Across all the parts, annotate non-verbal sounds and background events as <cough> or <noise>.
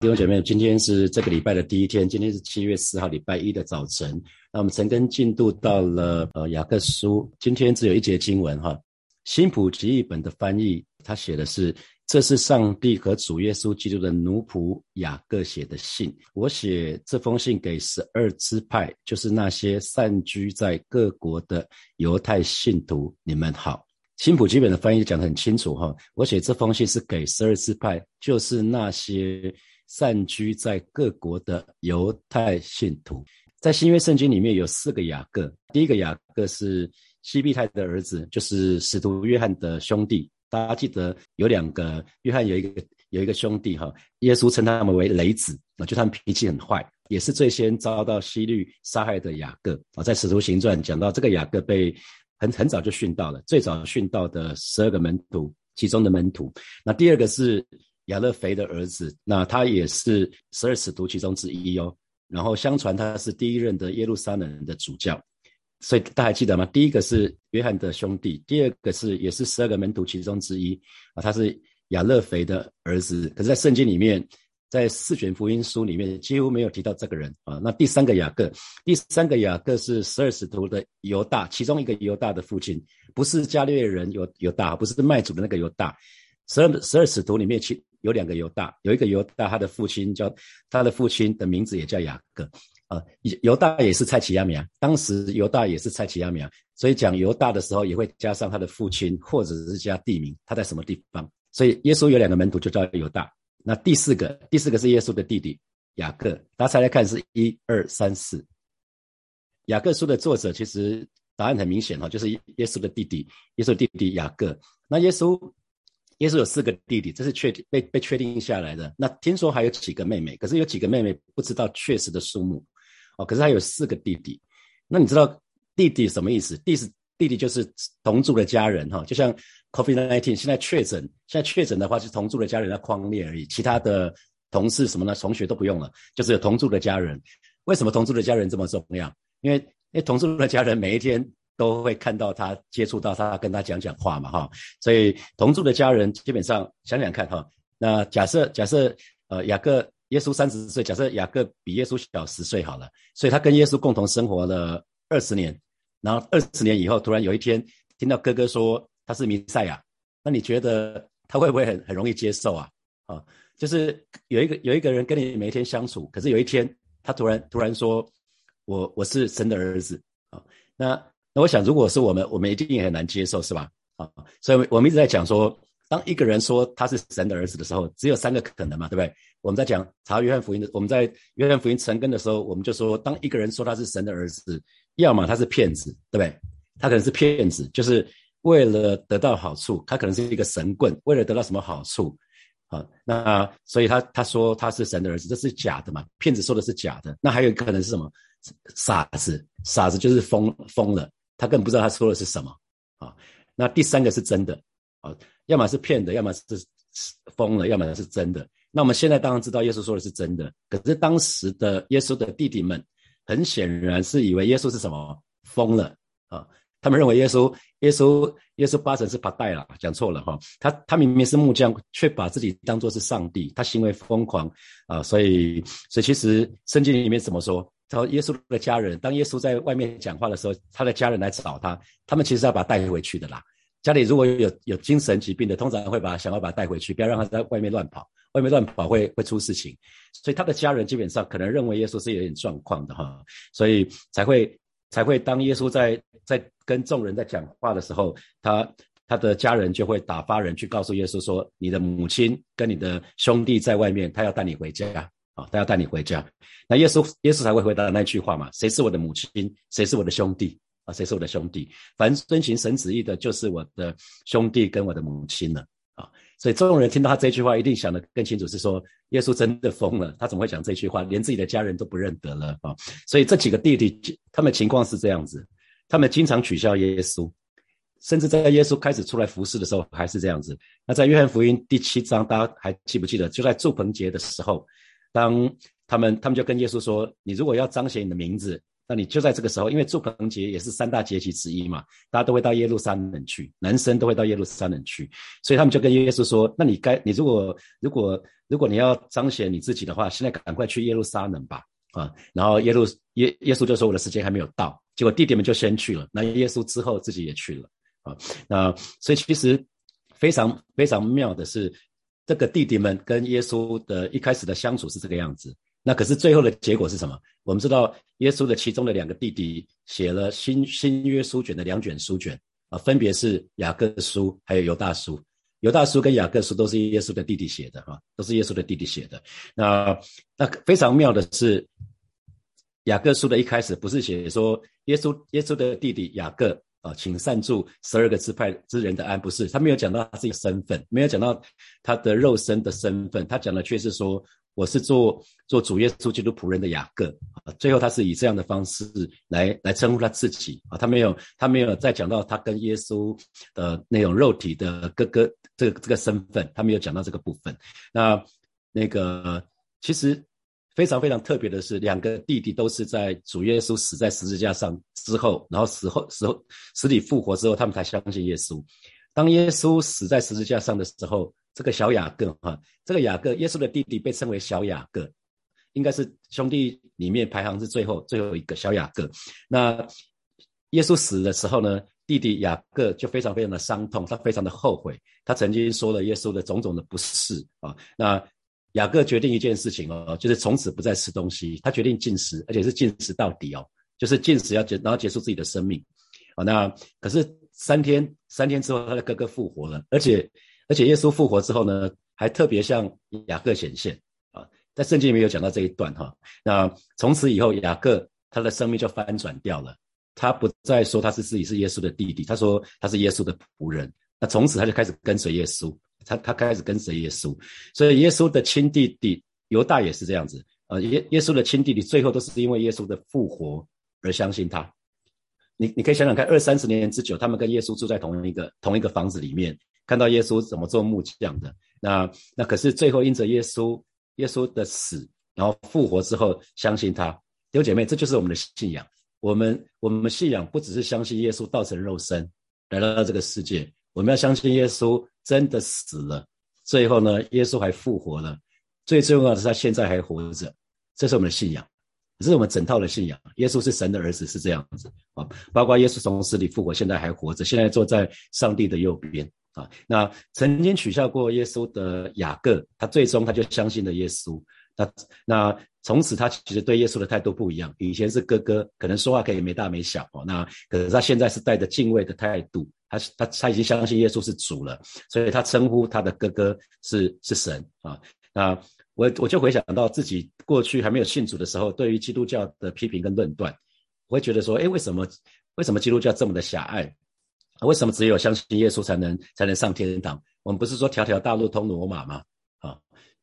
弟兄姐妹，今天是这个礼拜的第一天，今天是七月四号，礼拜一的早晨。那我们陈根进度到了呃雅各书，今天只有一节经文哈。新普吉译本的翻译，他写的是：这是上帝和主耶稣基督的奴仆雅各写的信。我写这封信给十二支派，就是那些散居在各国的犹太信徒，你们好。新普基本的翻译讲得很清楚哈。我写这封信是给十二支派，就是那些。散居在各国的犹太信徒，在新约圣经里面有四个雅各。第一个雅各是西庇太的儿子，就是使徒约翰的兄弟。大家记得有两个约翰有一个有一个兄弟哈，耶稣称他们为雷子啊，就他们脾气很坏，也是最先遭到西律杀害的雅各啊。在使徒行传讲到这个雅各被很很早就殉道了，最早殉道的十二个门徒其中的门徒。那第二个是。亚勒腓的儿子，那他也是十二使徒其中之一哦。然后相传他是第一任的耶路撒冷的主教，所以大家还记得吗？第一个是约翰的兄弟，第二个是也是十二个门徒其中之一啊，他是亚勒腓的儿子。可是，在圣经里面，在四卷福音书里面几乎没有提到这个人啊。那第三个雅各，第三个雅各是十二使徒的犹大，其中一个犹大的父亲，不是加略人犹犹大，不是卖主的那个犹大。十二十二使徒里面，其有两个犹大，有一个犹大，他的父亲叫他的父亲的名字也叫雅各啊。犹大也是蔡奇亚米亚，当时犹大也是蔡奇亚米亚，所以讲犹大的时候也会加上他的父亲，或者是加地名，他在什么地方。所以耶稣有两个门徒就叫犹大。那第四个，第四个是耶稣的弟弟雅各，大家猜来看是一二三四。雅各书的作者其实答案很明显哈，就是耶稣的弟弟，耶稣弟弟雅各。那耶稣。耶稣有四个弟弟，这是确定被被确定下来的。那听说还有几个妹妹，可是有几个妹妹不知道确实的数目哦。可是他有四个弟弟。那你知道弟弟什么意思？弟是弟弟就是同住的家人哈。就像 COVID-19 现在确诊，现在确诊的话是同住的家人要框列而已，其他的同事什么呢？同学都不用了，就是有同住的家人。为什么同住的家人这么重要？因为因为同住的家人每一天。都会看到他接触到他跟他讲讲话嘛哈，所以同住的家人基本上想想看哈，那假设假设呃雅各耶稣三十岁，假设雅各比耶稣小十岁好了，所以他跟耶稣共同生活了二十年，然后二十年以后突然有一天听到哥哥说他是弥赛亚，那你觉得他会不会很很容易接受啊？啊，就是有一个有一个人跟你每天相处，可是有一天他突然突然说我我是神的儿子啊，那。那我想，如果是我们，我们一定也很难接受，是吧？啊，所以我们一直在讲说，当一个人说他是神的儿子的时候，只有三个可能嘛，对不对？我们在讲查约翰福音的，我们在约翰福音成根的时候，我们就说，当一个人说他是神的儿子，要么他是骗子，对不对？他可能是骗子，就是为了得到好处，他可能是一个神棍，为了得到什么好处，啊，那所以他他说他是神的儿子，这是假的嘛？骗子说的是假的。那还有可能是什么？傻子，傻子就是疯疯了。他根本不知道他说的是什么啊？那第三个是真的啊？要么是骗的，要么是疯了，要么是真的。那我们现在当然知道耶稣说的是真的，可是当时的耶稣的弟弟们很显然是以为耶稣是什么疯了啊？他们认为耶稣耶稣耶稣八成是把带了，讲错了哈。他他明明是木匠，却把自己当作是上帝，他行为疯狂啊！所以所以其实圣经里面怎么说？然后耶稣的家人，当耶稣在外面讲话的时候，他的家人来找他，他们其实要把他带回去的啦。家里如果有有精神疾病的，通常会把想要把他带回去，不要让他在外面乱跑，外面乱跑会会出事情。所以他的家人基本上可能认为耶稣是有点状况的哈，所以才会才会当耶稣在在跟众人在讲话的时候，他他的家人就会打发人去告诉耶稣说，你的母亲跟你的兄弟在外面，他要带你回家。啊，他要带你回家，那耶稣耶稣才会回答那句话嘛？谁是我的母亲？谁是我的兄弟？啊，谁是我的兄弟？凡遵循神旨意的，就是我的兄弟跟我的母亲了。啊，所以众人听到他这句话，一定想得更清楚，是说耶稣真的疯了？他怎么会讲这句话？连自己的家人都不认得了啊！所以这几个弟弟，他们情况是这样子，他们经常取笑耶稣，甚至在耶稣开始出来服侍的时候还是这样子。那在约翰福音第七章，大家还记不记得？就在祝棚节的时候。当他们，他们就跟耶稣说：“你如果要彰显你的名字，那你就在这个时候，因为祝棚节也是三大节期之一嘛，大家都会到耶路撒冷去，男生都会到耶路撒冷去，所以他们就跟耶稣说：“那你该，你如果如果如果你要彰显你自己的话，现在赶快去耶路撒冷吧。”啊，然后耶路耶耶稣就说：“我的时间还没有到。”结果弟弟们就先去了，那耶稣之后自己也去了。啊，那所以其实非常非常妙的是，这个弟弟们跟耶稣的一开始的相处是这个样子。那可是最后的结果是什么？我们知道耶稣的其中的两个弟弟写了新新约书卷的两卷书卷啊，分别是雅各书还有犹大书。犹大书跟雅各书都是耶稣的弟弟写的哈，都是耶稣的弟弟写的。那那非常妙的是，雅各书的一开始不是写说耶稣耶稣的弟弟雅各啊，请善助十二个支派之人的安，不是他没有讲到他自己的身份，没有讲到他的肉身的身份，他讲的却是说。我是做做主耶稣基督仆人的雅各啊，最后他是以这样的方式来来称呼他自己啊，他没有他没有再讲到他跟耶稣的那种肉体的哥哥这个这个身份，他没有讲到这个部分。那那个其实非常非常特别的是，两个弟弟都是在主耶稣死在十字架上之后，然后死后死后死里复活之后，他们才相信耶稣。当耶稣死在十字架上的时候。这个小雅各哈，这个雅各，耶稣的弟弟被称为小雅各，应该是兄弟里面排行是最后最后一个小雅各。那耶稣死的时候呢，弟弟雅各就非常非常的伤痛，他非常的后悔，他曾经说了耶稣的种种的不是啊。那雅各决定一件事情哦，就是从此不再吃东西，他决定禁食，而且是禁食到底哦，就是禁食要结，然后结束自己的生命。啊，那可是三天三天之后，他的哥哥复活了，而且。而且耶稣复活之后呢，还特别向雅各显现啊，在圣经里面有讲到这一段哈。那从此以后，雅各他的生命就翻转掉了，他不再说他是自己是耶稣的弟弟，他说他是耶稣的仆人。那从此他就开始跟随耶稣，他他开始跟随耶稣。所以耶稣的亲弟弟犹大也是这样子啊，耶耶稣的亲弟弟最后都是因为耶稣的复活而相信他。你你可以想想看，二三十年之久，他们跟耶稣住在同一个同一个房子里面。看到耶稣怎么做木匠的，那那可是最后因着耶稣耶稣的死，然后复活之后相信他，弟兄姐妹，这就是我们的信仰。我们我们信仰不只是相信耶稣道成肉身来到这个世界，我们要相信耶稣真的死了，最后呢，耶稣还复活了，最重要的是他现在还活着，这是我们的信仰，这是我们整套的信仰。耶稣是神的儿子，是这样子啊，包括耶稣从死里复活，现在还活着，现在坐在上帝的右边。啊，那曾经取笑过耶稣的雅各，他最终他就相信了耶稣。那那从此他其实对耶稣的态度不一样。以前是哥哥，可能说话可以没大没小哦。那可是他现在是带着敬畏的态度，他他他已经相信耶稣是主了，所以他称呼他的哥哥是是神啊。那我我就回想到自己过去还没有信主的时候，对于基督教的批评跟论断，我会觉得说，哎，为什么为什么基督教这么的狭隘？为什么只有相信耶稣才能才能上天堂？我们不是说条条大路通罗马吗？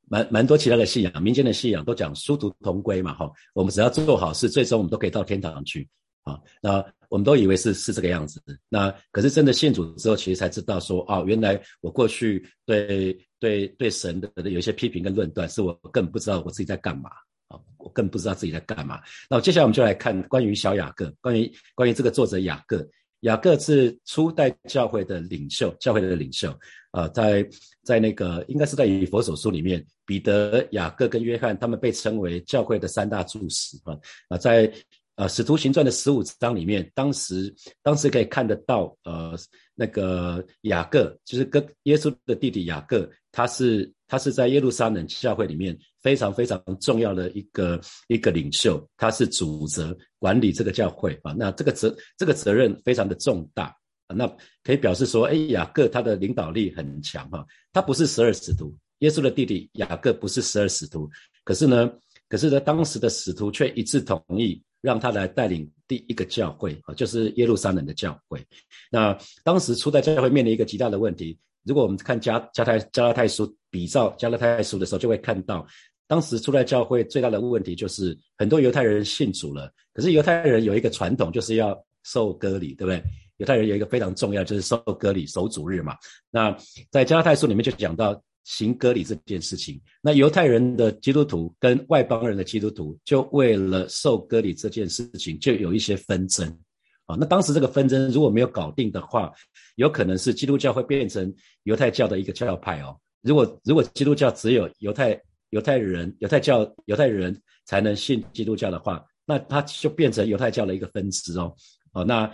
蛮蛮多其他的信仰，民间的信仰都讲殊途同归嘛，哈，我们只要做好事，最终我们都可以到天堂去，啊，那我们都以为是是这个样子，那可是真的信主之后，其实才知道说，哦，原来我过去对对对神的有一些批评跟论断，是我更不知道我自己在干嘛，啊，我更不知道自己在干嘛。那接下来我们就来看关于小雅各，关于关于这个作者雅各。雅各是初代教会的领袖，教会的领袖啊，在在那个应该是在以佛所书里面，彼得、雅各跟约翰他们被称为教会的三大柱石啊啊，在呃使徒行传的十五章里面，当时当时可以看得到呃那个雅各就是跟耶稣的弟弟雅各，他是他是在耶路撒冷教会里面。非常非常重要的一个一个领袖，他是主责管理这个教会啊。那这个责这个责任非常的重大。那可以表示说，哎，雅各他的领导力很强哈。他不是十二使徒，耶稣的弟弟雅各不是十二使徒，可是呢，可是呢，当时的使徒却一致同意让他来带领第一个教会啊，就是耶路撒冷的教会。那当时初代教会面临一个极大的问题，如果我们看加加太加拉太书比照加拉太书的时候，就会看到。当时出来教会最大的问题就是很多犹太人信主了，可是犹太人有一个传统就是要受割礼，对不对？犹太人有一个非常重要就是受割礼守主日嘛。那在加拉太书里面就讲到，行割礼这件事情。那犹太人的基督徒跟外邦人的基督徒，就为了受割礼这件事情，就有一些纷争啊。那当时这个纷争如果没有搞定的话，有可能是基督教会变成犹太教的一个教派哦。如果如果基督教只有犹太犹太人、犹太教犹太人才能信基督教的话，那它就变成犹太教的一个分支哦。哦，那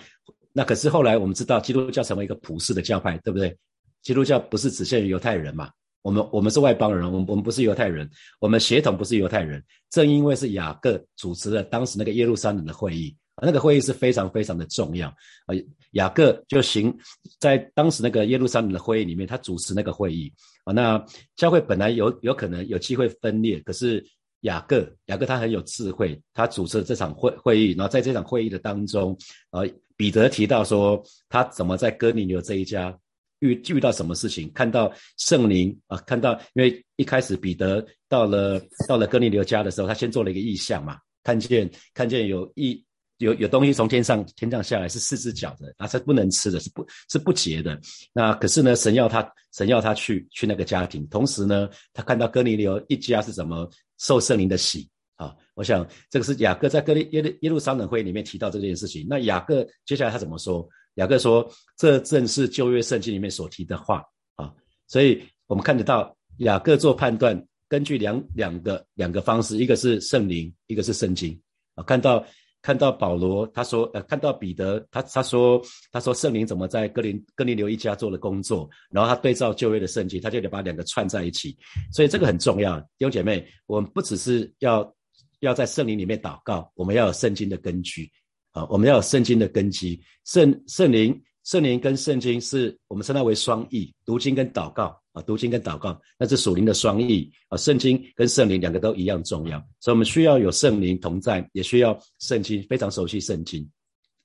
那可是后来我们知道，基督教成为一个普世的教派，对不对？基督教不是只限于犹太人嘛？我们我们是外邦人，我们我们不是犹太人，我们血统不是犹太人。正因为是雅各主持了当时那个耶路撒冷的会议，那个会议是非常非常的重要啊。雅各就行在当时那个耶路撒冷的会议里面，他主持那个会议啊。那教会本来有有可能有机会分裂，可是雅各雅各他很有智慧，他主持了这场会会议，然后在这场会议的当中，呃，彼得提到说他怎么在哥尼流这一家。遇遇到什么事情？看到圣灵啊，看到，因为一开始彼得到了到了哥尼流家的时候，他先做了一个意象嘛，看见看见有一有有东西从天上天降下来，是四只脚的，啊，是不能吃的，是不，是不洁的。那可是呢，神要他神要他去去那个家庭，同时呢，他看到哥尼流一家是怎么受圣灵的洗啊。我想这个是雅各在哥尼耶耶路撒冷会里面提到这件事情。那雅各接下来他怎么说？雅各说：“这正是旧约圣经里面所提的话啊，所以我们看得到雅各做判断，根据两两个两个方式，一个是圣灵，一个是圣经啊。看到看到保罗他说，呃，看到彼得他他说他说圣灵怎么在格林格林流一家做了工作，然后他对照旧约的圣经，他就得把两个串在一起，所以这个很重要。弟兄姐妹，我们不只是要要在圣灵里面祷告，我们要有圣经的根据。”啊，我们要有圣经的根基，圣圣灵，圣灵跟圣经是我们称它为双翼，读经跟祷告啊，读经跟祷告，那是属灵的双翼啊，圣经跟圣灵两个都一样重要，所以我们需要有圣灵同在，也需要圣经，非常熟悉圣经。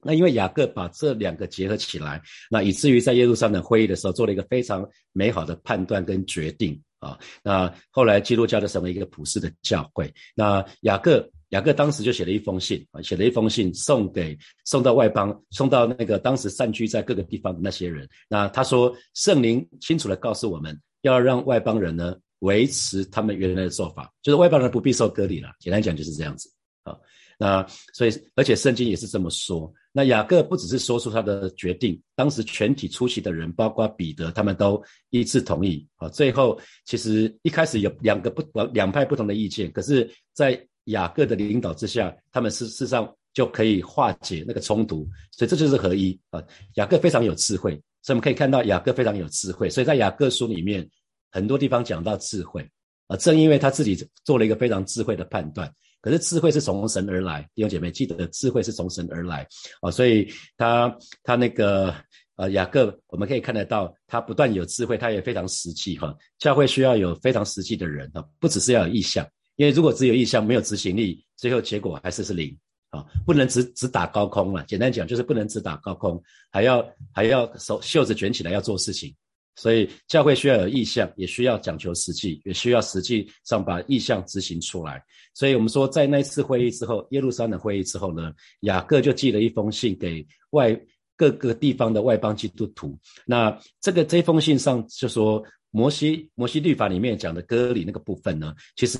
那因为雅各把这两个结合起来，那以至于在耶路撒冷会议的时候做了一个非常美好的判断跟决定啊，那后来基督教就成为一个普世的教会，那雅各。雅各当时就写了一封信啊，写了一封信送给送到外邦，送到那个当时散居在各个地方的那些人。那他说，圣灵清楚的告诉我们要让外邦人呢维持他们原来的做法，就是外邦人不必受割礼了。简单讲就是这样子啊。那所以，而且圣经也是这么说。那雅各不只是说出他的决定，当时全体出席的人，包括彼得，他们都一致同意啊。最后，其实一开始有两个不两派不同的意见，可是，在雅各的领导之下，他们事实上就可以化解那个冲突，所以这就是合一啊。雅各非常有智慧，所以我们可以看到雅各非常有智慧。所以在雅各书里面，很多地方讲到智慧啊，正因为他自己做了一个非常智慧的判断。可是智慧是从神而来，弟兄姐妹记得智慧是从神而来啊，所以他他那个呃雅各，我们可以看得到他不断有智慧，他也非常实际哈。教会需要有非常实际的人啊，不只是要有意向。因为如果只有意向没有执行力，最后结果还是是零啊！不能只只打高空了。简单讲就是不能只打高空，还要还要手袖子卷起来要做事情。所以教会需要有意向，也需要讲求实际，也需要实际上把意向执行出来。所以我们说，在那次会议之后，耶路撒冷会议之后呢，雅各就寄了一封信给外各个地方的外邦基督徒。那这个这封信上就说，摩西摩西律法里面讲的割礼那个部分呢，其实。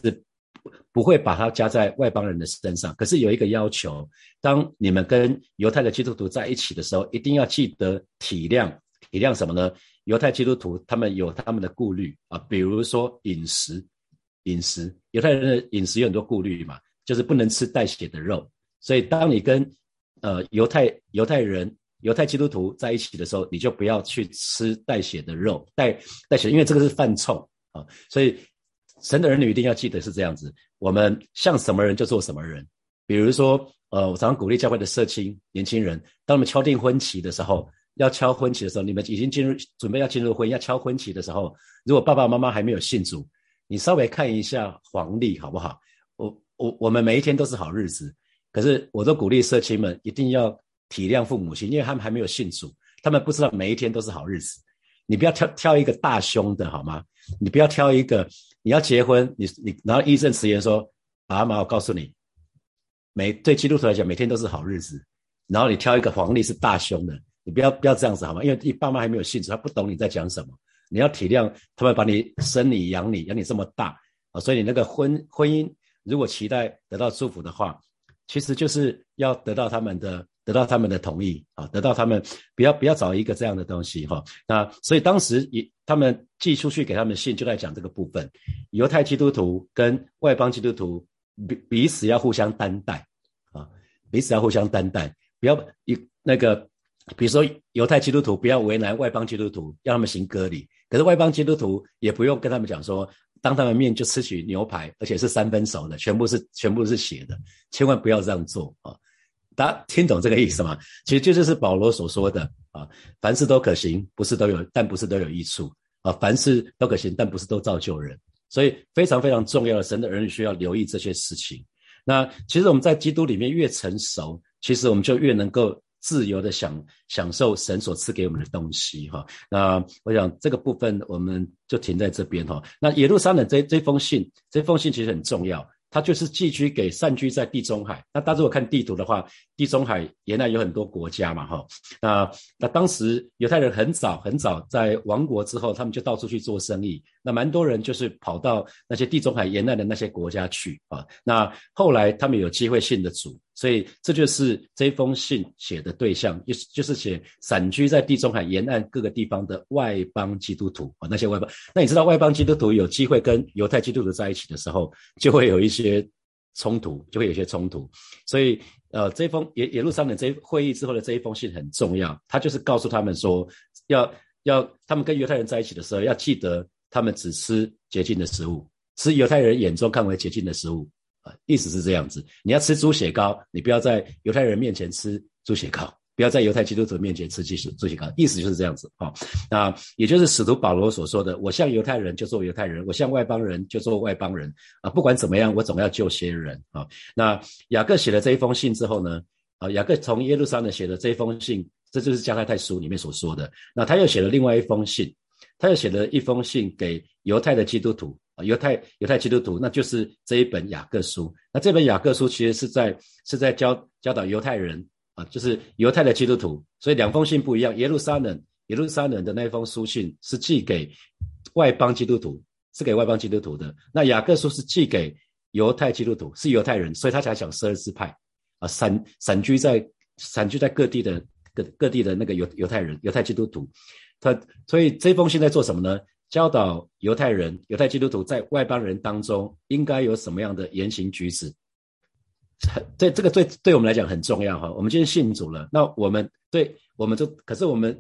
不会把它加在外邦人的身上，可是有一个要求：当你们跟犹太的基督徒在一起的时候，一定要记得体谅体谅什么呢？犹太基督徒他们有他们的顾虑啊，比如说饮食，饮食，犹太人的饮食有很多顾虑嘛，就是不能吃带血的肉。所以当你跟呃犹太犹太人、犹太基督徒在一起的时候，你就不要去吃带血的肉，带带血，因为这个是犯冲啊，所以。神的儿女一定要记得是这样子，我们像什么人就做什么人。比如说，呃，我常常鼓励教会的社青年轻人，当我们敲定婚期的时候，要敲婚期的时候，你们已经进入准备要进入婚姻要敲婚期的时候，如果爸爸妈妈还没有信主，你稍微看一下黄历好不好？我我我们每一天都是好日子，可是我都鼓励社青们一定要体谅父母亲，因为他们还没有信主，他们不知道每一天都是好日子。你不要挑挑一个大凶的好吗？你不要挑一个。你要结婚，你你然后医生辞言说：“阿妈，我告诉你，每对基督徒来讲，每天都是好日子。然后你挑一个黄历是大凶的，你不要不要这样子好吗？因为你爸妈还没有信主，他不懂你在讲什么。你要体谅他们把你生你养你养你这么大啊，所以你那个婚婚姻如果期待得到祝福的话，其实就是要得到他们的得到他们的同意啊，得到他们不要不要找一个这样的东西哈。那所以当时也他们寄出去给他们信就在讲这个部分，犹太基督徒跟外邦基督徒彼彼此要互相担待啊，彼此要互相担待，不要一那个。比如说，犹太基督徒不要为难外邦基督徒，让他们行割礼。可是外邦基督徒也不用跟他们讲说，当他们面就吃起牛排，而且是三分熟的，全部是全部是血的，千万不要这样做啊！大家听懂这个意思吗？其实就是保罗所说的啊，凡事都可行，不是都有，但不是都有益处啊。凡事都可行，但不是都造就人。所以非常非常重要的，神的儿女需要留意这些事情。那其实我们在基督里面越成熟，其实我们就越能够。自由的享享受神所赐给我们的东西，哈。那我想这个部分我们就停在这边，哈。那耶路撒冷这这封信，这封信其实很重要。他就是寄居给散居在地中海。那大家如果看地图的话，地中海沿岸有很多国家嘛，哈。那那当时犹太人很早很早在亡国之后，他们就到处去做生意。那蛮多人就是跑到那些地中海沿岸的那些国家去啊。那后来他们有机会信的主，所以这就是这封信写的对象，就是就是写散居在地中海沿岸各个地方的外邦基督徒啊。那些外邦，那你知道外邦基督徒有机会跟犹太基督徒在一起的时候，就会有一些。冲突就会有一些冲突，所以呃，这封耶耶路撒冷这会议之后的这一封信很重要，他就是告诉他们说，要要他们跟犹太人在一起的时候，要记得他们只吃洁净的食物，吃犹太人眼中看为洁净的食物啊，意思是这样子，你要吃猪血糕，你不要在犹太人面前吃猪血糕。不要在犹太基督徒面前吃祭祀、祭高，意思就是这样子啊。那也就是使徒保罗所说的：“我像犹太人就做犹太人，我像外邦人就做外邦人啊。不管怎么样，我总要救些人啊。”那雅各写了这一封信之后呢？啊，雅各从耶路撒冷写的这一封信，这就是加拉太书里面所说的。那他又写了另外一封信，他又写了一封信给犹太的基督徒啊，犹太犹太基督徒，那就是这一本雅各书。那这本雅各书其实是在是在教教导犹太人。啊，就是犹太的基督徒，所以两封信不一样。耶路撒冷，耶路撒冷的那封书信是寄给外邦基督徒，是给外邦基督徒的。那雅各书是寄给犹太基督徒，是犹太人，所以他才讲十二支派啊，散散居在散居在各地的各各地的那个犹犹太人，犹太基督徒。他所以这封信在做什么呢？教导犹太人，犹太基督徒在外邦人当中应该有什么样的言行举止。这这个对对我们来讲很重要哈。我们今天信主了，那我们对我们就可是我们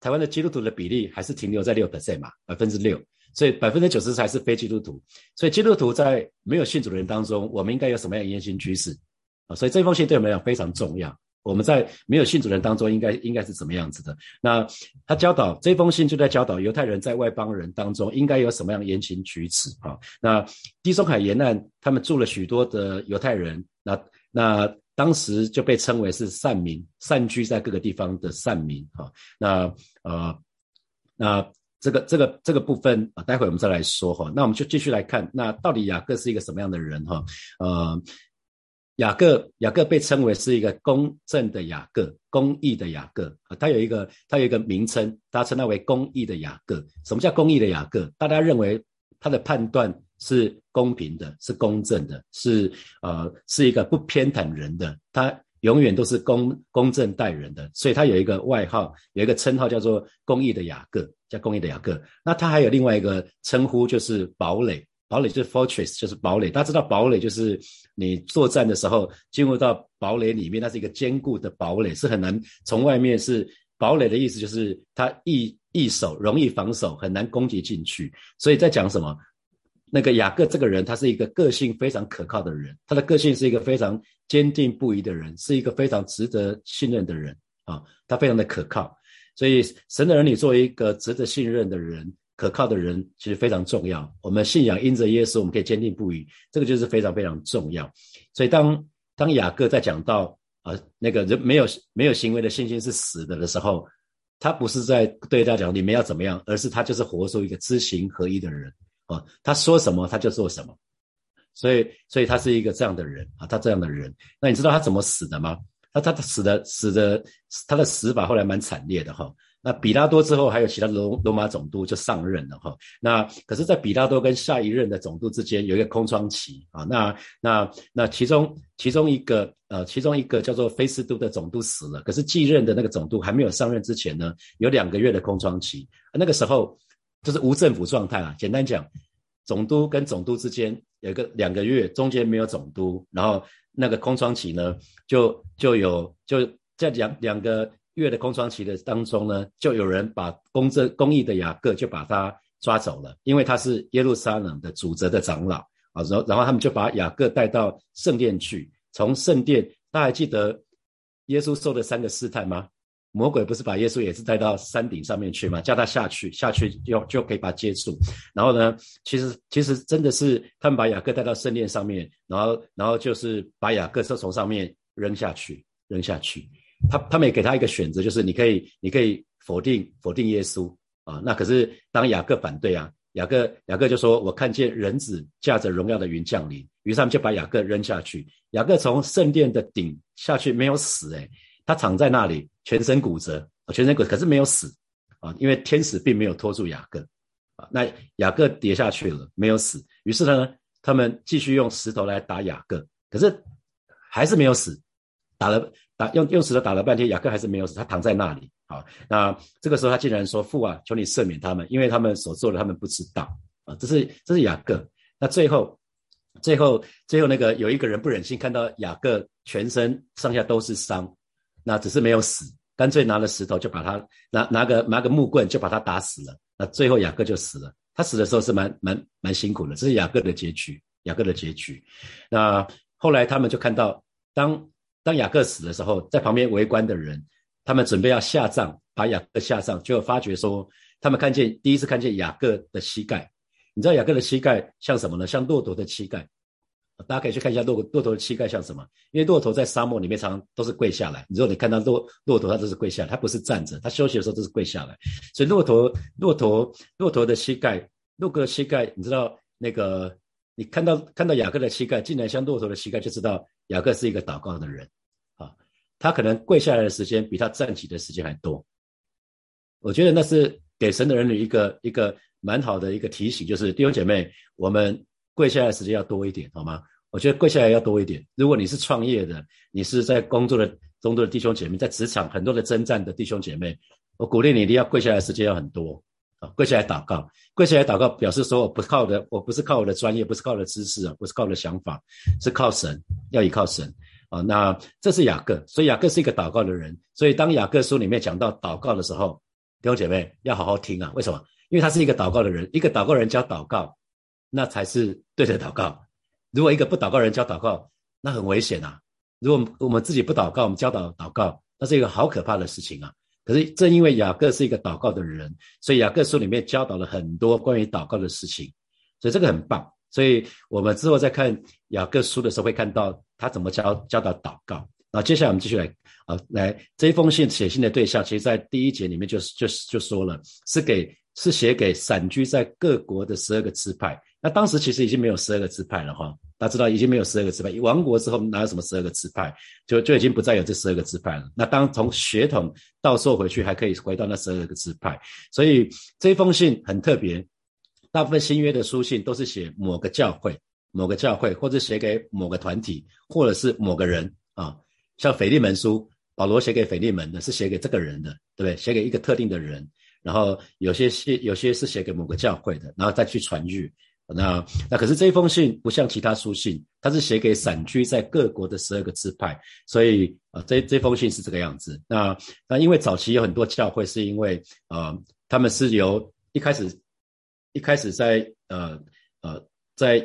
台湾的基督徒的比例还是停留在六 percent 嘛，百分之六，所以百分之九十才是非基督徒。所以基督徒在没有信主的人当中，我们应该有什么样的言行举止啊？所以这封信对我们来讲非常重要。我们在没有信主人当中，应该应该是怎么样子的？那他教导这封信就在教导犹太人在外邦人当中应该有什么样的言行举止啊？那地中海沿岸他们住了许多的犹太人，那那当时就被称为是善民，散居在各个地方的善民啊。那呃那这个这个这个部分啊，待会我们再来说哈。那我们就继续来看，那到底雅各是一个什么样的人哈？呃。雅各，雅各被称为是一个公正的雅各，公义的雅各啊，他有一个，他有一个名称，大家称他为公义的雅各。什么叫公义的雅各？大家认为他的判断是公平的，是公正的，是呃，是一个不偏袒人的，他永远都是公公正待人的，所以他有一个外号，有一个称号叫做公义的雅各，叫公义的雅各。那他还有另外一个称呼，就是堡垒。堡垒就是 fortress，就是堡垒。大家知道堡垒就是你作战的时候进入到堡垒里面，那是一个坚固的堡垒，是很难从外面是堡垒的意思，就是它易易守，容易防守，很难攻击进去。所以在讲什么？那个雅各这个人，他是一个个性非常可靠的人，他的个性是一个非常坚定不移的人，是一个非常值得信任的人啊，他非常的可靠。所以神的儿女作为一个值得信任的人。可靠的人其实非常重要。我们信仰因着耶稣，我们可以坚定不移，这个就是非常非常重要。所以当当雅各在讲到啊那个人没有没有行为的信心是死的的时候，他不是在对大家讲你们要怎么样，而是他就是活出一个知行合一的人啊。他说什么他就做什么，所以所以他是一个这样的人啊，他这样的人。那你知道他怎么死的吗？那他死的死的他的死法后来蛮惨烈的哈。那比拉多之后，还有其他罗罗马总督就上任了哈。那可是，在比拉多跟下一任的总督之间有一个空窗期啊。那那那其中其中一个呃，其中一个叫做菲斯都的总督死了，可是继任的那个总督还没有上任之前呢，有两个月的空窗期。那个时候就是无政府状态啊。简单讲，总督跟总督之间有一个两个月，中间没有总督，然后那个空窗期呢，就就有就在两两个。月的空窗期的当中呢，就有人把公正公义的雅各就把他抓走了，因为他是耶路撒冷的主责的长老啊。然后然后他们就把雅各带到圣殿去，从圣殿，大家还记得耶稣受的三个试探吗？魔鬼不是把耶稣也是带到山顶上面去吗？叫他下去，下去就就可以把他接住。然后呢，其实其实真的是他们把雅各带到圣殿上面，然后然后就是把雅各从上面扔下去，扔下去。他他们也给他一个选择，就是你可以你可以否定否定耶稣啊，那可是当雅各反对啊，雅各雅各就说：“我看见人子驾着荣耀的云降临。”于是他们就把雅各扔下去。雅各从圣殿的顶下去，没有死诶，他躺在那里，全身骨折全身骨折，可是没有死啊，因为天使并没有拖住雅各啊。那雅各跌下去了，没有死。于是呢，他们继续用石头来打雅各，可是还是没有死，打了。打用用石头打了半天，雅各还是没有死，他躺在那里。好，那这个时候他竟然说：“父啊，求你赦免他们，因为他们所做的，他们不知道。”啊，这是这是雅各。那最后，最后，最后那个有一个人不忍心看到雅各全身上下都是伤，那只是没有死，干脆拿了石头就把他拿拿个拿个木棍就把他打死了。那最后雅各就死了。他死的时候是蛮蛮蛮辛苦的，这是雅各的结局，雅各的结局。那后来他们就看到当。当雅各死的时候，在旁边围观的人，他们准备要下葬，把雅各下葬，就发觉说，他们看见第一次看见雅各的膝盖。你知道雅各的膝盖像什么呢？像骆驼的膝盖。大家可以去看一下骆骆驼的膝盖像什么？因为骆驼在沙漠里面常常都是跪下来。你如果你看到骆骆驼，它都是跪下来，它不是站着，它休息的时候都是跪下来。所以骆驼骆驼骆驼的膝盖，骆驼的膝盖，你知道那个？你看到看到雅各的膝盖竟然像骆驼的膝盖，就知道雅各是一个祷告的人。啊他可能跪下来的时间比他站起的时间还多，我觉得那是给神的儿女一个一个蛮好的一个提醒，就是弟兄姐妹，我们跪下来时间要多一点，好吗？我觉得跪下来要多一点。如果你是创业的，你是在工作的中多的弟兄姐妹，在职场很多的征战的弟兄姐妹，我鼓励你一定要跪下来时间要很多跪下来祷告，跪下来祷告，表示说我不靠的，我不是靠我的专业，不是靠我的知识啊，不是靠我的想法，是靠神，要依靠神。啊，那这是雅各，所以雅各是一个祷告的人。所以当雅各书里面讲到祷告的时候，弟兄姐妹要好好听啊。为什么？因为他是一个祷告的人，一个祷告人教祷告，那才是对的祷告。如果一个不祷告人教祷告，那很危险啊。如果我们自己不祷告，我们教导祷告，那是一个好可怕的事情啊。可是正因为雅各是一个祷告的人，所以雅各书里面教导了很多关于祷告的事情，所以这个很棒。所以我们之后在看雅各书的时候，会看到他怎么教教导祷告。那接下来我们继续来啊，来这一封信写信的对象，其实在第一节里面就就就说了，是给是写给散居在各国的十二个支派。那当时其实已经没有十二个支派了哈，他知道已经没有十二个支派，亡国之后哪有什么十二个支派，就就已经不再有这十二个支派了。那当从血统倒溯回去，还可以回到那十二个支派。所以这封信很特别。大部分新约的书信都是写某个教会、某个教会，或者写给某个团体，或者是某个人啊。像腓利门书，保罗写给腓利门的，是写给这个人的，对不对？写给一个特定的人。然后有些信，有些是写给某个教会的，然后再去传阅。那那可是这封信不像其他书信，它是写给散居在各国的十二个支派，所以啊，这这封信是这个样子。那那因为早期有很多教会，是因为啊，他们是由一开始。一开始在呃呃在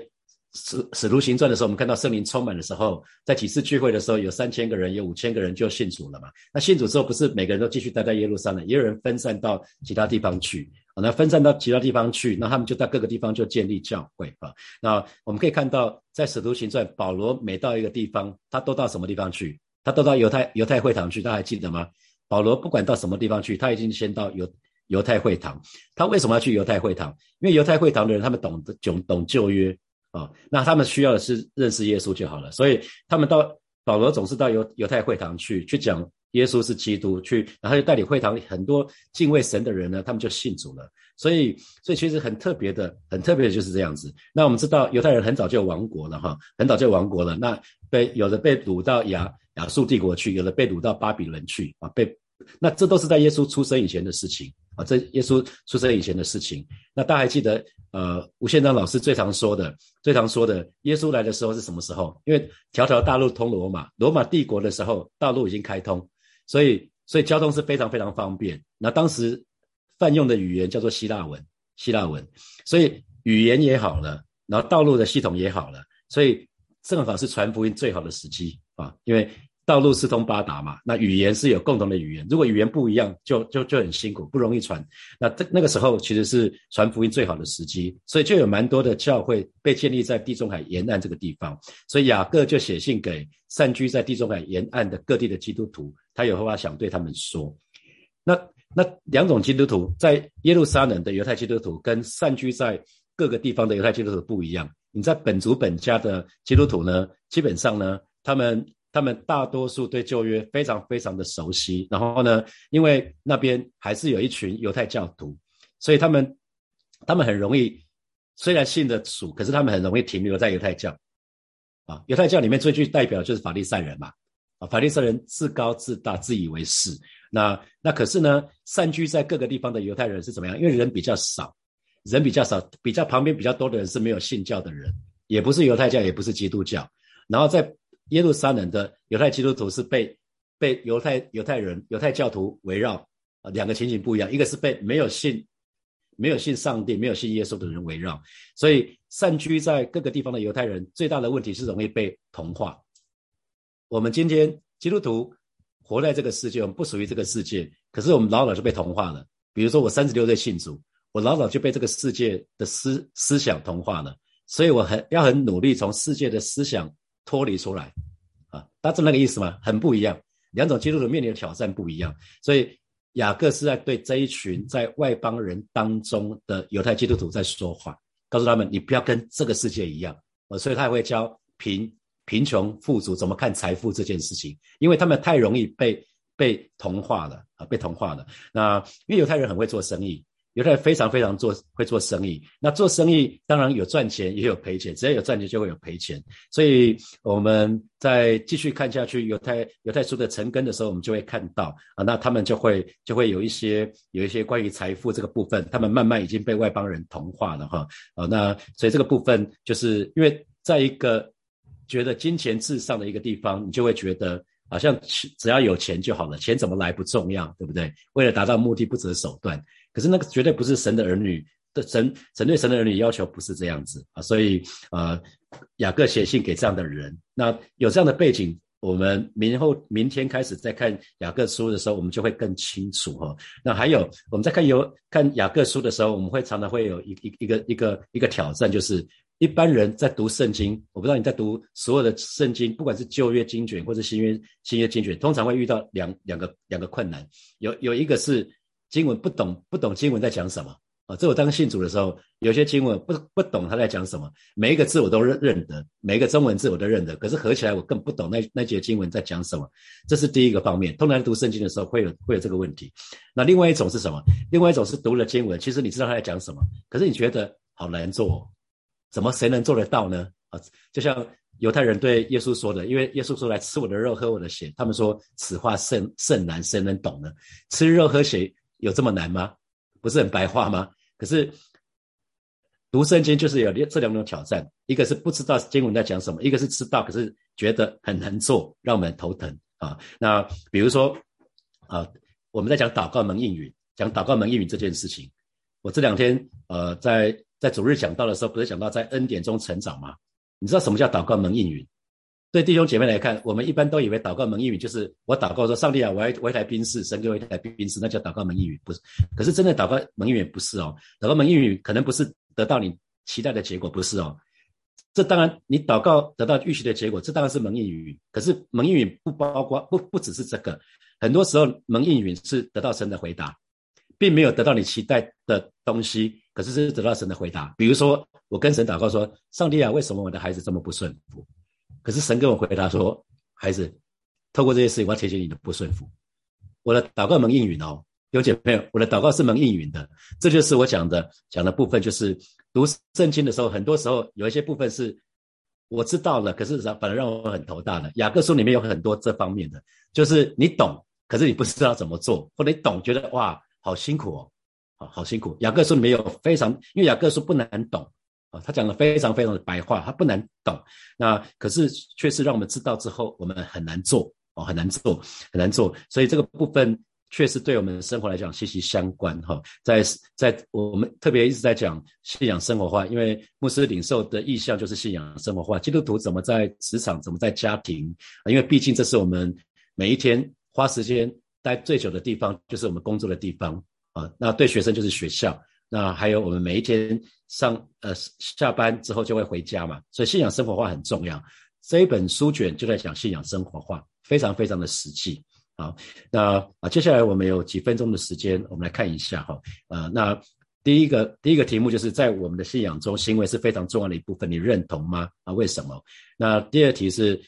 使使徒行传的时候，我们看到圣灵充满的时候，在几次聚会的时候，有三千个人，有五千个人就信主了嘛。那信主之后，不是每个人都继续待在耶路撒冷，也有人分散到其他地方去。那分散到其他地方去，那他们就在各个地方就建立教会啊。那我们可以看到，在使徒行传，保罗每到一个地方，他都到什么地方去？他都到犹太犹太会堂去，大家还记得吗？保罗不管到什么地方去，他已经先到犹。犹太会堂，他为什么要去犹太会堂？因为犹太会堂的人，他们懂得懂懂旧约啊，那他们需要的是认识耶稣就好了。所以他们到保罗总是到犹犹太会堂去，去讲耶稣是基督，去，然后就带领会堂很多敬畏神的人呢，他们就信主了。所以，所以其实很特别的，很特别的就是这样子。那我们知道犹太人很早就亡国了哈，很早就亡国了。那被有的被掳到亚亚述帝国去，有的被掳到巴比伦去啊，被那这都是在耶稣出生以前的事情啊，这耶稣出生以前的事情。那大家还记得呃，吴宪章老师最常说的，最常说的，耶稣来的时候是什么时候？因为条条大路通罗马，罗马帝国的时候，道路已经开通，所以所以交通是非常非常方便。那当时。泛用的语言叫做希腊文，希腊文，所以语言也好了，然后道路的系统也好了，所以正好是传福音最好的时机啊，因为道路四通八达嘛，那语言是有共同的语言，如果语言不一样，就就就很辛苦，不容易传。那这那个时候其实是传福音最好的时机，所以就有蛮多的教会被建立在地中海沿岸这个地方，所以雅各就写信给散居在地中海沿岸的各地的基督徒，他有话想对他们说，那。那两种基督徒在耶路撒冷的犹太基督徒跟散居在各个地方的犹太基督徒不一样。你在本族本家的基督徒呢，基本上呢，他们他们大多数对旧约非常非常的熟悉。然后呢，因为那边还是有一群犹太教徒，所以他们他们很容易虽然信的主，可是他们很容易停留在犹太教。啊，犹太教里面最具代表就是法利赛人嘛。啊，法利赛人自高自大，自以为是。那那可是呢，散居在各个地方的犹太人是怎么样？因为人比较少，人比较少，比较旁边比较多的人是没有信教的人，也不是犹太教，也不是基督教。然后在耶路撒冷的犹太基督徒是被被犹太犹太人犹太教徒围绕啊，两个情景不一样，一个是被没有信没有信上帝没有信耶稣的人围绕，所以散居在各个地方的犹太人最大的问题是容易被同化。我们今天基督徒。活在这个世界，我们不属于这个世界。可是我们老早就被同化了。比如说，我三十六岁信主，我老早就被这个世界的思思想同化了。所以我很要很努力从世界的思想脱离出来。啊，大致那个意思吗？很不一样。两种基督徒面临的挑战不一样。所以雅各是在对这一群在外邦人当中的犹太基督徒在说话，告诉他们：你不要跟这个世界一样。呃，所以他也会教贫。贫穷富足怎么看财富这件事情？因为他们太容易被被同化了啊，被同化了。那因为犹太人很会做生意，犹太人非常非常做会做生意。那做生意当然有赚钱 <laughs> 也有赔钱，只要有赚钱就会有赔钱。所以我们在继续看下去犹太犹太书的成根的时候，我们就会看到啊，那他们就会就会有一些有一些关于财富这个部分，他们慢慢已经被外邦人同化了哈。啊，那所以这个部分就是因为在一个。觉得金钱至上的一个地方，你就会觉得好像只要有钱就好了，钱怎么来不重要，对不对？为了达到目的不择手段。可是那个绝对不是神的儿女的神，神对神的儿女要求不是这样子啊。所以呃，雅各写信给这样的人，那有这样的背景，我们明后明天开始再看雅各书的时候，我们就会更清楚哈。那还有我们在看有看雅各书的时候，我们会常常会有一一一个一个一个挑战，就是。一般人在读圣经，我不知道你在读所有的圣经，不管是旧约经卷或者新约新约经卷，通常会遇到两两个两个困难。有有一个是经文不懂，不懂经文在讲什么啊？这我当信主的时候，有些经文不不懂他在讲什么，每一个字我都认认得，每一个中文字我都认得，可是合起来我更不懂那那节经文在讲什么。这是第一个方面，通常读圣经的时候会有会有这个问题。那另外一种是什么？另外一种是读了经文，其实你知道他在讲什么，可是你觉得好难做。怎么谁能做得到呢？啊，就像犹太人对耶稣说的，因为耶稣说来吃我的肉喝我的血，他们说此话甚甚难，谁能懂呢？吃肉喝血有这么难吗？不是很白话吗？可是读圣经就是有这两种挑战，一个是不知道经文在讲什么，一个是知道可是觉得很难做，让我们头疼啊。那比如说啊，我们在讲祷告门应允，讲祷告门应允这件事情，我这两天呃在。在主日讲到的时候，不是讲到在恩典中成长吗？你知道什么叫祷告蒙应允？对弟兄姐妹来看，我们一般都以为祷告蒙应允就是我祷告说上帝啊，我要我一台宾士，神给我一台宾士，那叫祷告蒙应允，不是？可是真的祷告蒙应允不是哦，祷告蒙应允可能不是得到你期待的结果，不是哦。这当然你祷告得到预期的结果，这当然是蒙应允。可是蒙应允不包括不不只是这个，很多时候蒙应允是得到神的回答。并没有得到你期待的东西，可是是得到神的回答。比如说，我跟神祷告说：“上帝啊，为什么我的孩子这么不顺服？”可是神跟我回答说：“孩子，透过这些事情，我要提醒你的不顺服。我的祷告能应允哦，有姐妹，我的祷告是能应允的。这就是我讲的讲的部分，就是读圣经的时候，很多时候有一些部分是我知道了，可是反而让我很头大的。雅各书里面有很多这方面的，就是你懂，可是你不知道怎么做，或者你懂，觉得哇，好辛苦哦，好好辛苦。雅各书里面有非常，因为雅各书不难懂。啊，他讲的非常非常的白话，他不难懂。那可是却是让我们知道之后，我们很难做哦，很难做，很难做。所以这个部分确实对我们生活来讲息息相关哈。在在我们特别一直在讲信仰生活化，因为牧师领受的意向就是信仰生活化。基督徒怎么在职场，怎么在家庭？因为毕竟这是我们每一天花时间待最久的地方，就是我们工作的地方啊。那对学生就是学校。那还有我们每一天上呃下班之后就会回家嘛，所以信仰生活化很重要。这一本书卷就在讲信仰生活化，非常非常的实际。好，那啊接下来我们有几分钟的时间，我们来看一下哈。呃，那第一个第一个题目就是在我们的信仰中，行为是非常重要的一部分，你认同吗？啊，为什么？那第二题是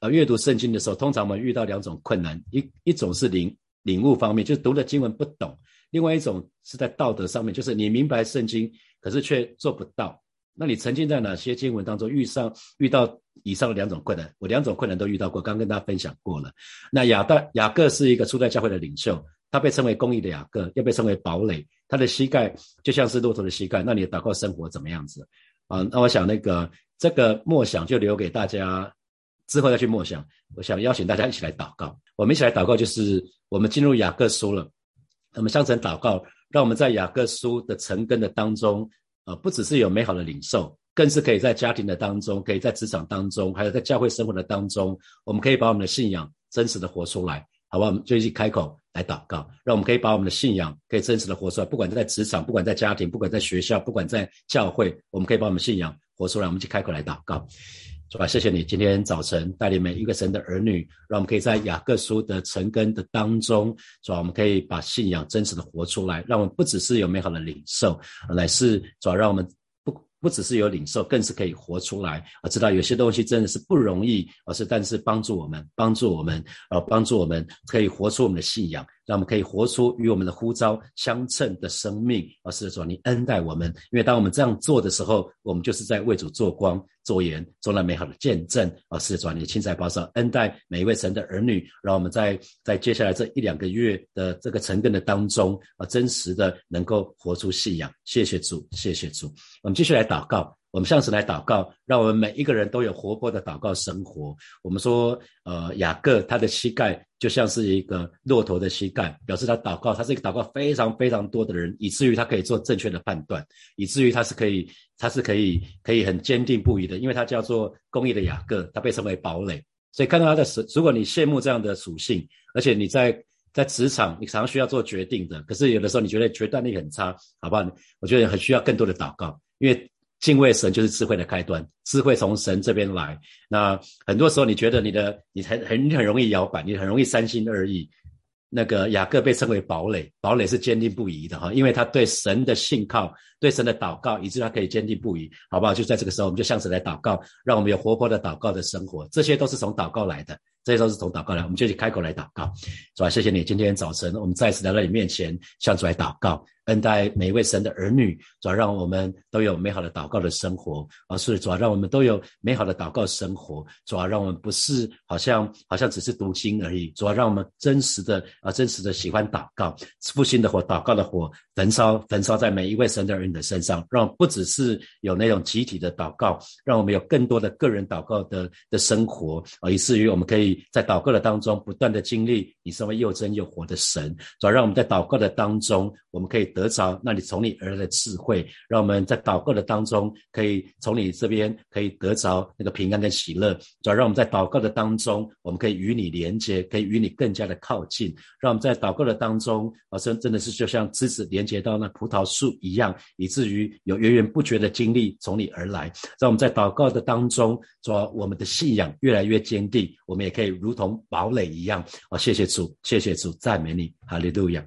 呃阅读圣经的时候，通常我们遇到两种困难，一一种是领领悟方面，就是读的经文不懂。另外一种是在道德上面，就是你明白圣经，可是却做不到。那你曾经在哪些经文当中遇上遇到以上两种困难？我两种困难都遇到过，刚跟大家分享过了。那亚大雅各是一个初代教会的领袖，他被称为公义的雅各，又被称为堡垒。他的膝盖就像是骆驼的膝盖。那你的祷告生活怎么样子？啊，那我想那个这个默想就留给大家之后再去默想。我想邀请大家一起来祷告。我们一起来祷告，就是我们进入雅各书了。那么，相承祷告，让我们在雅各书的成根的当中，啊，不只是有美好的领受，更是可以在家庭的当中，可以在职场当中，还有在教会生活的当中，我们可以把我们的信仰真实的活出来，好不好？我们就一起开口来祷告，让我们可以把我们的信仰可以真实的活出来，不管在职场，不管在家庭，不管在学校，不管在教会，我们可以把我们信仰活出来。我们去开口来祷告。主啊，谢谢你今天早晨带领每一个神的儿女，让我们可以在雅各书的成根的当中，主啊，我们可以把信仰真实的活出来，让我们不只是有美好的领受，乃是主啊，让我们。不不只是有领受，更是可以活出来。啊，知道有些东西真的是不容易，而是但是帮助我们，帮助我们，呃，帮助我们可以活出我们的信仰，让我们可以活出与我们的呼召相称的生命。而是说，你恩待我们，因为当我们这样做的时候，我们就是在为主做光、做盐、做了美好的见证。啊是说，你亲自保守恩待每一位神的儿女，让我们在在接下来这一两个月的这个成根的当中，啊，真实的能够活出信仰。谢谢主，谢谢主。我们继续来。祷告，我们向神来祷告，让我们每一个人都有活泼的祷告生活。我们说，呃，雅各他的膝盖就像是一个骆驼的膝盖，表示他祷告，他是一个祷告非常非常多的人，以至于他可以做正确的判断，以至于他是可以，他是可以可以很坚定不移的，因为他叫做公义的雅各，他被称为堡垒。所以看到他的时，如果你羡慕这样的属性，而且你在在职场，你常常需要做决定的，可是有的时候你觉得决断力很差，好不好？我觉得很需要更多的祷告，因为。敬畏神就是智慧的开端，智慧从神这边来。那很多时候，你觉得你的你很很很容易摇摆，你很容易三心二意。那个雅各被称为堡垒，堡垒是坚定不移的哈，因为他对神的信靠，对神的祷告，以致他可以坚定不移，好不好？就在这个时候，我们就向神来祷告，让我们有活泼的祷告的生活，这些都是从祷告来的，这些都是从祷告来，我们就去开口来祷告，主啊，谢谢你，今天早晨我们再次来到你面前，向主来祷告。恩待每一位神的儿女，主要让我们都有美好的祷告的生活，而是主要让我们都有美好的祷告生活，主要让我们不是好像好像只是读经而已，主要让我们真实的啊真实的喜欢祷告，复兴的火，祷告的火焚烧焚烧在每一位神的儿女的身上，让不只是有那种集体的祷告，让我们有更多的个人祷告的的生活啊，以至于我们可以在祷告的当中不断的经历你身为又真又活的神，主要让我们在祷告的当中，我们可以。得着那你从你而来的智慧，让我们在祷告的当中，可以从你这边可以得着那个平安跟喜乐。主要让我们在祷告的当中，我们可以与你连接，可以与你更加的靠近。让我们在祷告的当中，好像真的是就像枝子连接到那葡萄树一样，以至于有源源不绝的精力从你而来。让我们在祷告的当中，说我们的信仰越来越坚定，我们也可以如同堡垒一样。啊，谢谢主，谢谢主，赞美你，哈利路亚。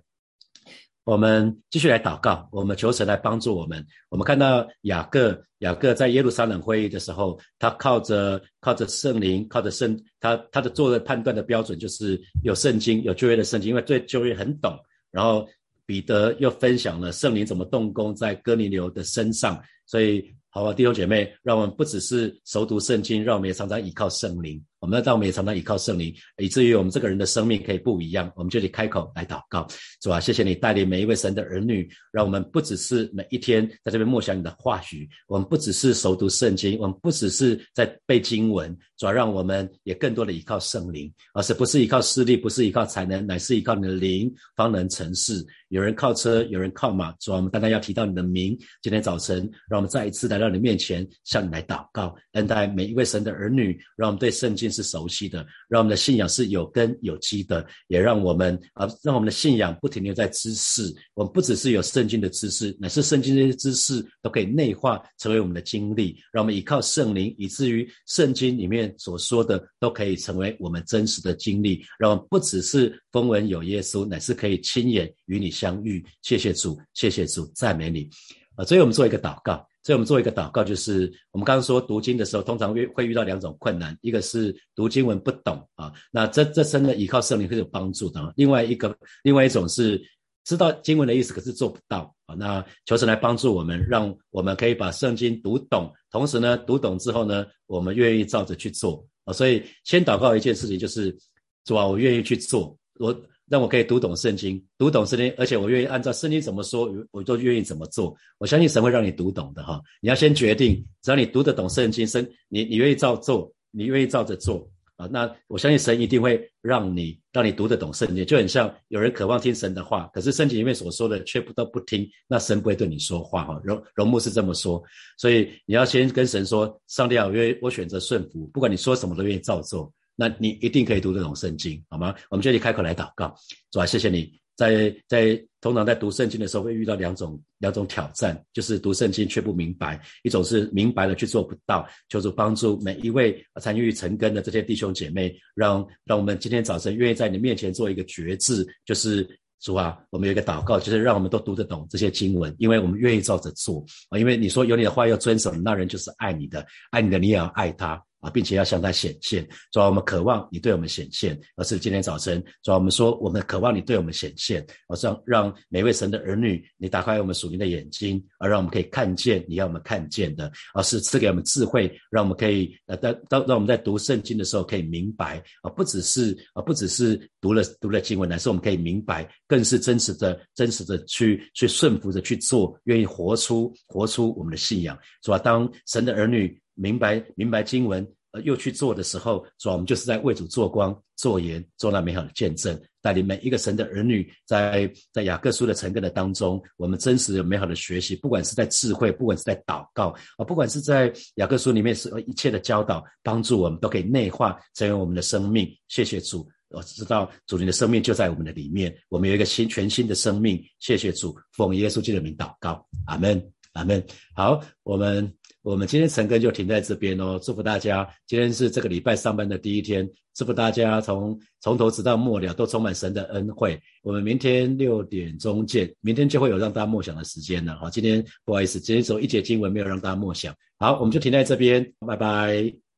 我们继续来祷告，我们求神来帮助我们。我们看到雅各，雅各在耶路撒冷会议的时候，他靠着靠着圣灵，靠着圣，他他的做的判断的标准就是有圣经，有旧约的圣经，因为对旧约很懂。然后彼得又分享了圣灵怎么动工在哥尼流的身上，所以。好吧，弟兄姐妹，让我们不只是熟读圣经，让我们也常常依靠圣灵。我们让我们也常常依靠圣灵，以至于我们这个人的生命可以不一样。我们就得开口来祷告，主啊？谢谢你带领每一位神的儿女，让我们不只是每一天在这边默想你的话语，我们不只是熟读圣经，我们不只是在背经文，主要让我们也更多的依靠圣灵，而是不是依靠势力，不是依靠才能，乃是依靠你的灵方能成事。有人靠车，有人靠马，主要我们单单要提到你的名。今天早晨，让我们再一次来到你面前，向你来祷告，恩待每一位神的儿女，让我们对圣经是熟悉的，让我们的信仰是有根有基的，也让我们啊，让我们的信仰不停留在知识。我们不只是有圣经的知识，乃是圣经这些知识都可以内化成为我们的经历，让我们依靠圣灵，以至于圣经里面所说的都可以成为我们真实的经历。让我们不只是风闻有耶稣，乃是可以亲眼与你。相遇，谢谢主，谢谢主，赞美你。啊，所以我们做一个祷告。所以我们做一个祷告，就是我们刚刚说读经的时候，通常会会遇到两种困难，一个是读经文不懂啊，那这这真的依靠圣灵会有帮助的。另外一个，另外一种是知道经文的意思，可是做不到啊。那求神来帮助我们，让我们可以把圣经读懂，同时呢，读懂之后呢，我们愿意照着去做啊。所以先祷告一件事情，就是主啊，我愿意去做，我。让我可以读懂圣经，读懂圣经，而且我愿意按照圣经怎么说，我都愿意怎么做。我相信神会让你读懂的哈。你要先决定，只要你读得懂圣经，神你你愿意照做，你愿意照着做啊。那我相信神一定会让你让你读得懂圣经。就很像有人渴望听神的话，可是圣经里面所说的却不都不听，那神不会对你说话哈。荣荣牧是这么说，所以你要先跟神说，上帝啊，我愿意我选择顺服，不管你说什么都愿意照做。那你一定可以读得懂圣经，好吗？我们这里开口来祷告，主啊，谢谢你在在通常在读圣经的时候会遇到两种两种挑战，就是读圣经却不明白，一种是明白了却做不到。求主帮助每一位参与成根的这些弟兄姐妹，让让我们今天早晨愿意在你面前做一个决志，就是主啊，我们有一个祷告，就是让我们都读得懂这些经文，因为我们愿意照着做啊。因为你说有你的话要遵守，那人就是爱你的，爱你的你也要爱他。啊，并且要向他显现，主要我们渴望你对我们显现，而是今天早晨，主要我们说我们渴望你对我们显现，而让让每位神的儿女，你打开我们属灵的眼睛，而让我们可以看见你要我们看见的，而是赐给我们智慧，让我们可以呃，当当让我们在读圣经的时候可以明白，啊，不只是啊，不只是读了读了经文，而是我们可以明白，更是真实的真实的去去顺服着去做，愿意活出活出我们的信仰，是吧？当神的儿女。明白明白经文，呃，又去做的时候，主要我们就是在为主做光、做盐、做那美好的见证，带领每一个神的儿女，在在雅各书的成根的当中，我们真实有美好的学习，不管是在智慧，不管是在祷告啊，不管是在雅各书里面是一切的教导，帮助我们都可以内化成为我们的生命。谢谢主，我知道主你的生命就在我们的里面，我们有一个新全新的生命。谢谢主，奉耶稣基督的名祷告，阿门，阿门。好，我们。我们今天晨更就停在这边哦，祝福大家。今天是这个礼拜上班的第一天，祝福大家从从头直到末了都充满神的恩惠。我们明天六点钟见，明天就会有让大家默想的时间了。好，今天不好意思，今天只有一节经文没有让大家默想。好，我们就停在这边，拜拜。